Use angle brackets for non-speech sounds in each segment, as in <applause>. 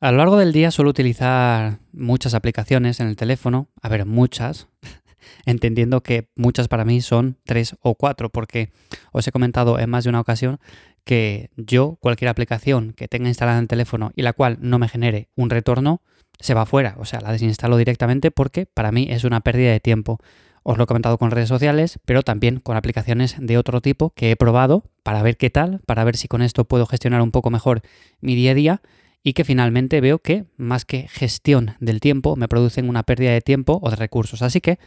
A lo largo del día suelo utilizar muchas aplicaciones en el teléfono, a ver, muchas, <laughs> entendiendo que muchas para mí son tres o cuatro, porque os he comentado en más de una ocasión que yo, cualquier aplicación que tenga instalada en el teléfono y la cual no me genere un retorno, se va fuera, o sea, la desinstalo directamente porque para mí es una pérdida de tiempo. Os lo he comentado con redes sociales, pero también con aplicaciones de otro tipo que he probado para ver qué tal, para ver si con esto puedo gestionar un poco mejor mi día a día y que finalmente veo que más que gestión del tiempo me producen una pérdida de tiempo o de recursos. Así que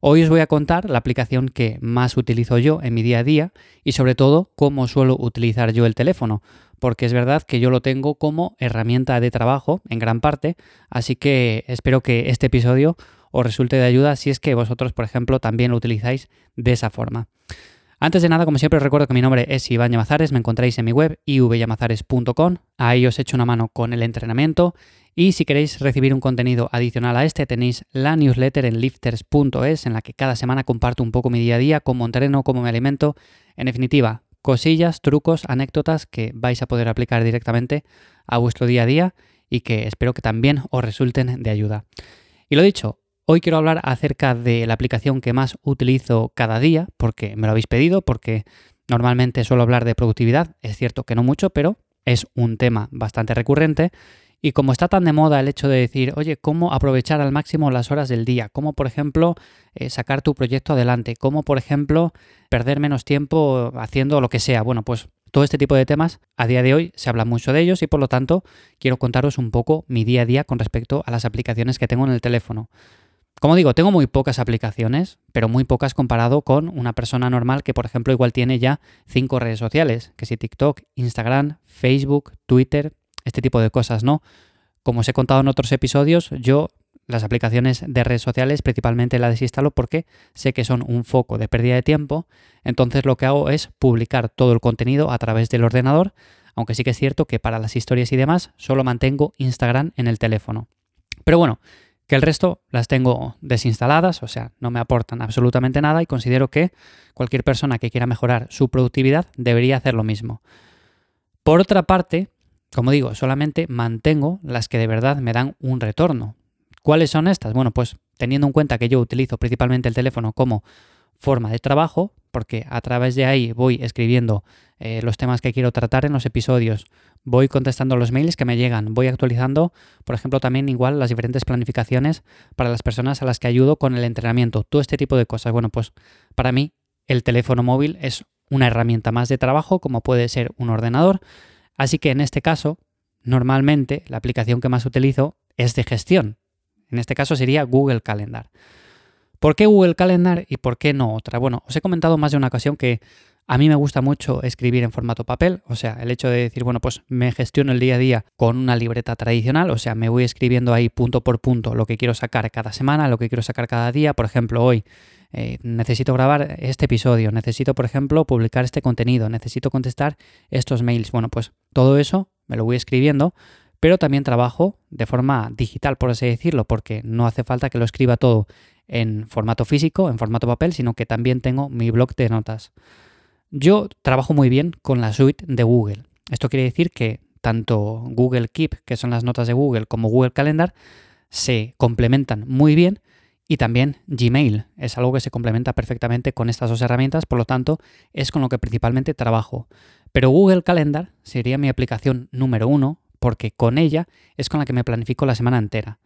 hoy os voy a contar la aplicación que más utilizo yo en mi día a día y sobre todo cómo suelo utilizar yo el teléfono, porque es verdad que yo lo tengo como herramienta de trabajo en gran parte, así que espero que este episodio os resulte de ayuda si es que vosotros, por ejemplo, también lo utilizáis de esa forma. Antes de nada, como siempre, recuerdo que mi nombre es Iván Llamazares, me encontráis en mi web ivyamazares.com, ahí os echo una mano con el entrenamiento. Y si queréis recibir un contenido adicional a este, tenéis la newsletter en lifters.es en la que cada semana comparto un poco mi día a día, cómo entreno, cómo me alimento, en definitiva, cosillas, trucos, anécdotas que vais a poder aplicar directamente a vuestro día a día y que espero que también os resulten de ayuda. Y lo dicho, Hoy quiero hablar acerca de la aplicación que más utilizo cada día, porque me lo habéis pedido, porque normalmente suelo hablar de productividad, es cierto que no mucho, pero es un tema bastante recurrente. Y como está tan de moda el hecho de decir, oye, ¿cómo aprovechar al máximo las horas del día? ¿Cómo, por ejemplo, eh, sacar tu proyecto adelante? ¿Cómo, por ejemplo, perder menos tiempo haciendo lo que sea? Bueno, pues todo este tipo de temas, a día de hoy se habla mucho de ellos y por lo tanto quiero contaros un poco mi día a día con respecto a las aplicaciones que tengo en el teléfono. Como digo, tengo muy pocas aplicaciones, pero muy pocas comparado con una persona normal que, por ejemplo, igual tiene ya cinco redes sociales, que si TikTok, Instagram, Facebook, Twitter, este tipo de cosas, ¿no? Como os he contado en otros episodios, yo las aplicaciones de redes sociales principalmente las desinstalo porque sé que son un foco de pérdida de tiempo, entonces lo que hago es publicar todo el contenido a través del ordenador, aunque sí que es cierto que para las historias y demás solo mantengo Instagram en el teléfono. Pero bueno, que el resto las tengo desinstaladas, o sea, no me aportan absolutamente nada y considero que cualquier persona que quiera mejorar su productividad debería hacer lo mismo. Por otra parte, como digo, solamente mantengo las que de verdad me dan un retorno. ¿Cuáles son estas? Bueno, pues teniendo en cuenta que yo utilizo principalmente el teléfono como forma de trabajo, porque a través de ahí voy escribiendo eh, los temas que quiero tratar en los episodios, voy contestando los mails que me llegan, voy actualizando, por ejemplo, también igual las diferentes planificaciones para las personas a las que ayudo con el entrenamiento, todo este tipo de cosas. Bueno, pues para mí el teléfono móvil es una herramienta más de trabajo, como puede ser un ordenador, así que en este caso, normalmente la aplicación que más utilizo es de gestión. En este caso sería Google Calendar. ¿Por qué Google Calendar y por qué no otra? Bueno, os he comentado más de una ocasión que a mí me gusta mucho escribir en formato papel, o sea, el hecho de decir, bueno, pues me gestiono el día a día con una libreta tradicional, o sea, me voy escribiendo ahí punto por punto lo que quiero sacar cada semana, lo que quiero sacar cada día. Por ejemplo, hoy eh, necesito grabar este episodio, necesito, por ejemplo, publicar este contenido, necesito contestar estos mails. Bueno, pues todo eso me lo voy escribiendo, pero también trabajo de forma digital, por así decirlo, porque no hace falta que lo escriba todo en formato físico, en formato papel, sino que también tengo mi blog de notas. Yo trabajo muy bien con la suite de Google. Esto quiere decir que tanto Google Keep, que son las notas de Google, como Google Calendar, se complementan muy bien y también Gmail es algo que se complementa perfectamente con estas dos herramientas, por lo tanto es con lo que principalmente trabajo. Pero Google Calendar sería mi aplicación número uno porque con ella es con la que me planifico la semana entera.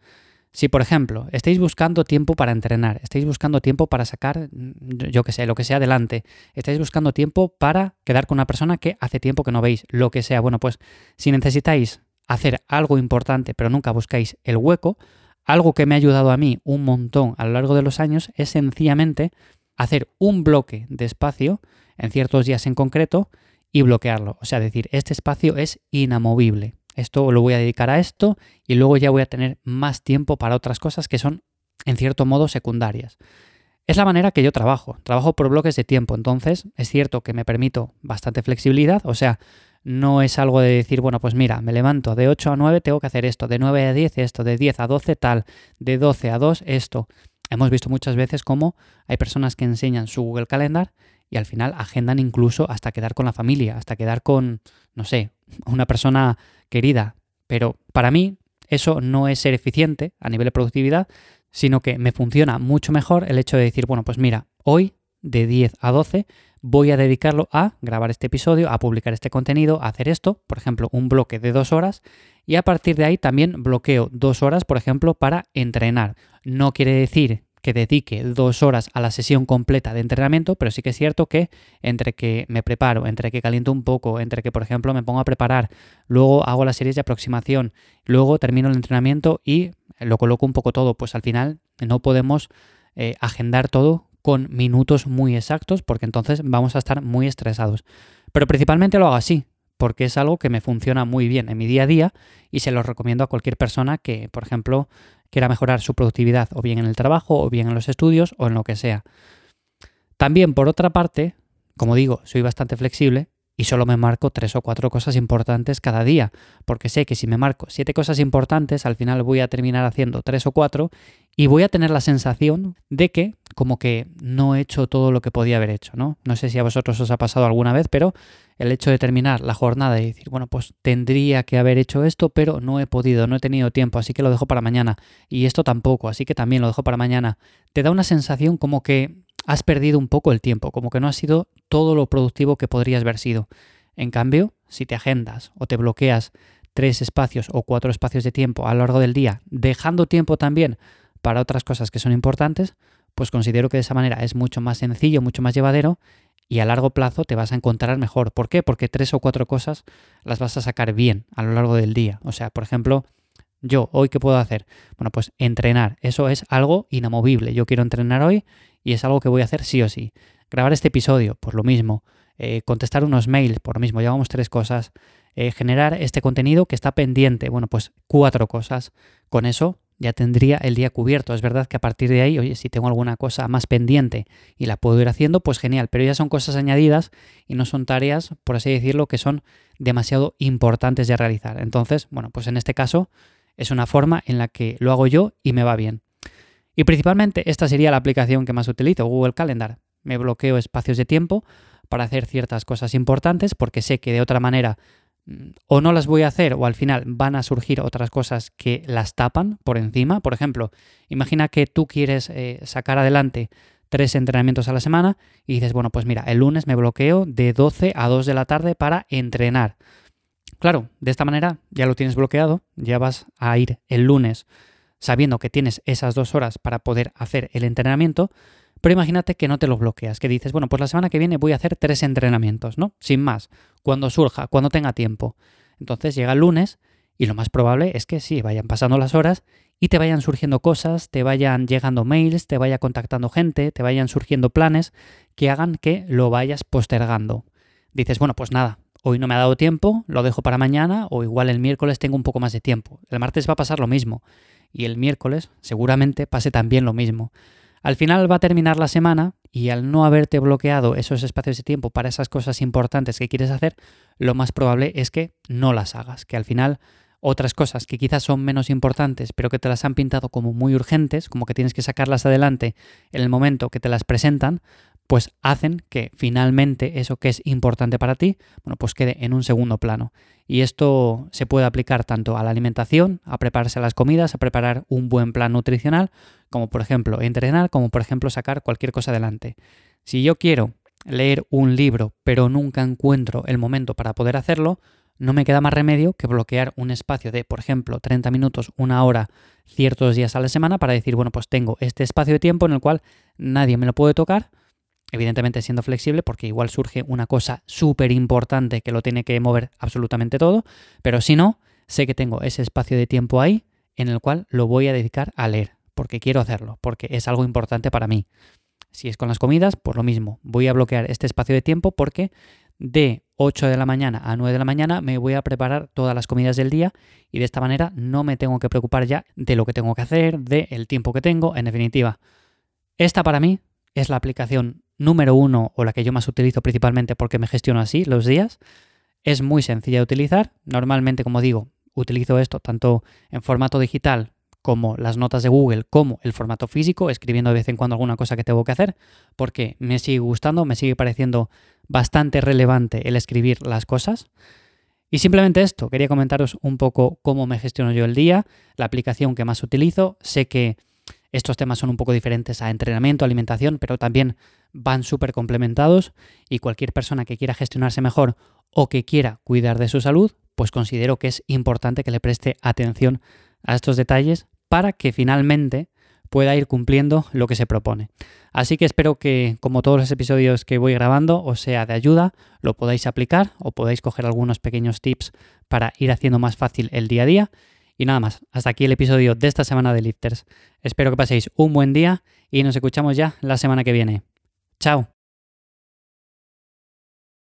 Si, por ejemplo, estáis buscando tiempo para entrenar, estáis buscando tiempo para sacar, yo que sé, lo que sea adelante, estáis buscando tiempo para quedar con una persona que hace tiempo que no veis, lo que sea, bueno, pues si necesitáis hacer algo importante pero nunca buscáis el hueco, algo que me ha ayudado a mí un montón a lo largo de los años es sencillamente hacer un bloque de espacio en ciertos días en concreto y bloquearlo. O sea, decir, este espacio es inamovible esto lo voy a dedicar a esto y luego ya voy a tener más tiempo para otras cosas que son en cierto modo secundarias. Es la manera que yo trabajo, trabajo por bloques de tiempo, entonces es cierto que me permito bastante flexibilidad, o sea, no es algo de decir, bueno, pues mira, me levanto de 8 a 9, tengo que hacer esto, de 9 a 10 esto, de 10 a 12 tal, de 12 a 2 esto. Hemos visto muchas veces cómo hay personas que enseñan su Google Calendar y al final agendan incluso hasta quedar con la familia, hasta quedar con, no sé, una persona querida. Pero para mí eso no es ser eficiente a nivel de productividad, sino que me funciona mucho mejor el hecho de decir, bueno, pues mira, hoy de 10 a 12 voy a dedicarlo a grabar este episodio, a publicar este contenido, a hacer esto, por ejemplo, un bloque de dos horas, y a partir de ahí también bloqueo dos horas, por ejemplo, para entrenar. No quiere decir que dedique dos horas a la sesión completa de entrenamiento, pero sí que es cierto que entre que me preparo, entre que caliento un poco, entre que, por ejemplo, me pongo a preparar, luego hago las series de aproximación, luego termino el entrenamiento y lo coloco un poco todo, pues al final no podemos eh, agendar todo con minutos muy exactos porque entonces vamos a estar muy estresados. Pero principalmente lo hago así, porque es algo que me funciona muy bien en mi día a día y se lo recomiendo a cualquier persona que, por ejemplo, quiera mejorar su productividad o bien en el trabajo o bien en los estudios o en lo que sea. También, por otra parte, como digo, soy bastante flexible y solo me marco tres o cuatro cosas importantes cada día, porque sé que si me marco siete cosas importantes, al final voy a terminar haciendo tres o cuatro y voy a tener la sensación de que como que no he hecho todo lo que podía haber hecho, ¿no? No sé si a vosotros os ha pasado alguna vez, pero el hecho de terminar la jornada y decir, bueno, pues tendría que haber hecho esto, pero no he podido, no he tenido tiempo, así que lo dejo para mañana. Y esto tampoco, así que también lo dejo para mañana. Te da una sensación como que has perdido un poco el tiempo, como que no ha sido todo lo productivo que podrías haber sido. En cambio, si te agendas o te bloqueas tres espacios o cuatro espacios de tiempo a lo largo del día, dejando tiempo también para otras cosas que son importantes, pues considero que de esa manera es mucho más sencillo, mucho más llevadero y a largo plazo te vas a encontrar mejor. ¿Por qué? Porque tres o cuatro cosas las vas a sacar bien a lo largo del día. O sea, por ejemplo, yo hoy qué puedo hacer? Bueno, pues entrenar. Eso es algo inamovible. Yo quiero entrenar hoy y es algo que voy a hacer sí o sí. Grabar este episodio, por lo mismo. Eh, contestar unos mails, por lo mismo. Llevamos tres cosas. Eh, generar este contenido que está pendiente. Bueno, pues cuatro cosas. Con eso ya tendría el día cubierto. Es verdad que a partir de ahí, oye, si tengo alguna cosa más pendiente y la puedo ir haciendo, pues genial, pero ya son cosas añadidas y no son tareas, por así decirlo, que son demasiado importantes de realizar. Entonces, bueno, pues en este caso es una forma en la que lo hago yo y me va bien. Y principalmente esta sería la aplicación que más utilizo, Google Calendar. Me bloqueo espacios de tiempo para hacer ciertas cosas importantes porque sé que de otra manera o no las voy a hacer o al final van a surgir otras cosas que las tapan por encima. Por ejemplo, imagina que tú quieres eh, sacar adelante tres entrenamientos a la semana y dices, bueno, pues mira, el lunes me bloqueo de 12 a 2 de la tarde para entrenar. Claro, de esta manera ya lo tienes bloqueado, ya vas a ir el lunes sabiendo que tienes esas dos horas para poder hacer el entrenamiento, pero imagínate que no te lo bloqueas, que dices, bueno, pues la semana que viene voy a hacer tres entrenamientos, ¿no? Sin más, cuando surja, cuando tenga tiempo. Entonces llega el lunes y lo más probable es que sí, vayan pasando las horas y te vayan surgiendo cosas, te vayan llegando mails, te vaya contactando gente, te vayan surgiendo planes que hagan que lo vayas postergando. Dices, bueno, pues nada, hoy no me ha dado tiempo, lo dejo para mañana o igual el miércoles tengo un poco más de tiempo. El martes va a pasar lo mismo y el miércoles seguramente pase también lo mismo. Al final va a terminar la semana y al no haberte bloqueado esos espacios de tiempo para esas cosas importantes que quieres hacer, lo más probable es que no las hagas, que al final otras cosas que quizás son menos importantes, pero que te las han pintado como muy urgentes, como que tienes que sacarlas adelante en el momento que te las presentan, pues hacen que finalmente eso que es importante para ti, bueno, pues quede en un segundo plano. Y esto se puede aplicar tanto a la alimentación, a prepararse las comidas, a preparar un buen plan nutricional, como por ejemplo entrenar, como por ejemplo sacar cualquier cosa adelante. Si yo quiero leer un libro, pero nunca encuentro el momento para poder hacerlo, no me queda más remedio que bloquear un espacio de, por ejemplo, 30 minutos, una hora, ciertos días a la semana para decir, bueno, pues tengo este espacio de tiempo en el cual nadie me lo puede tocar, evidentemente siendo flexible, porque igual surge una cosa súper importante que lo tiene que mover absolutamente todo, pero si no, sé que tengo ese espacio de tiempo ahí en el cual lo voy a dedicar a leer, porque quiero hacerlo, porque es algo importante para mí. Si es con las comidas, pues lo mismo, voy a bloquear este espacio de tiempo porque de 8 de la mañana a 9 de la mañana me voy a preparar todas las comidas del día y de esta manera no me tengo que preocupar ya de lo que tengo que hacer, del tiempo que tengo, en definitiva. Esta para mí es la aplicación número uno o la que yo más utilizo principalmente porque me gestiono así los días. Es muy sencilla de utilizar. Normalmente, como digo, utilizo esto tanto en formato digital como las notas de Google, como el formato físico, escribiendo de vez en cuando alguna cosa que tengo que hacer, porque me sigue gustando, me sigue pareciendo bastante relevante el escribir las cosas. Y simplemente esto, quería comentaros un poco cómo me gestiono yo el día, la aplicación que más utilizo. Sé que estos temas son un poco diferentes a entrenamiento, alimentación, pero también van súper complementados y cualquier persona que quiera gestionarse mejor o que quiera cuidar de su salud, pues considero que es importante que le preste atención a estos detalles para que finalmente pueda ir cumpliendo lo que se propone. Así que espero que, como todos los episodios que voy grabando, os sea de ayuda, lo podáis aplicar o podáis coger algunos pequeños tips para ir haciendo más fácil el día a día. Y nada más, hasta aquí el episodio de esta semana de Lifters. Espero que paséis un buen día y nos escuchamos ya la semana que viene. Chao.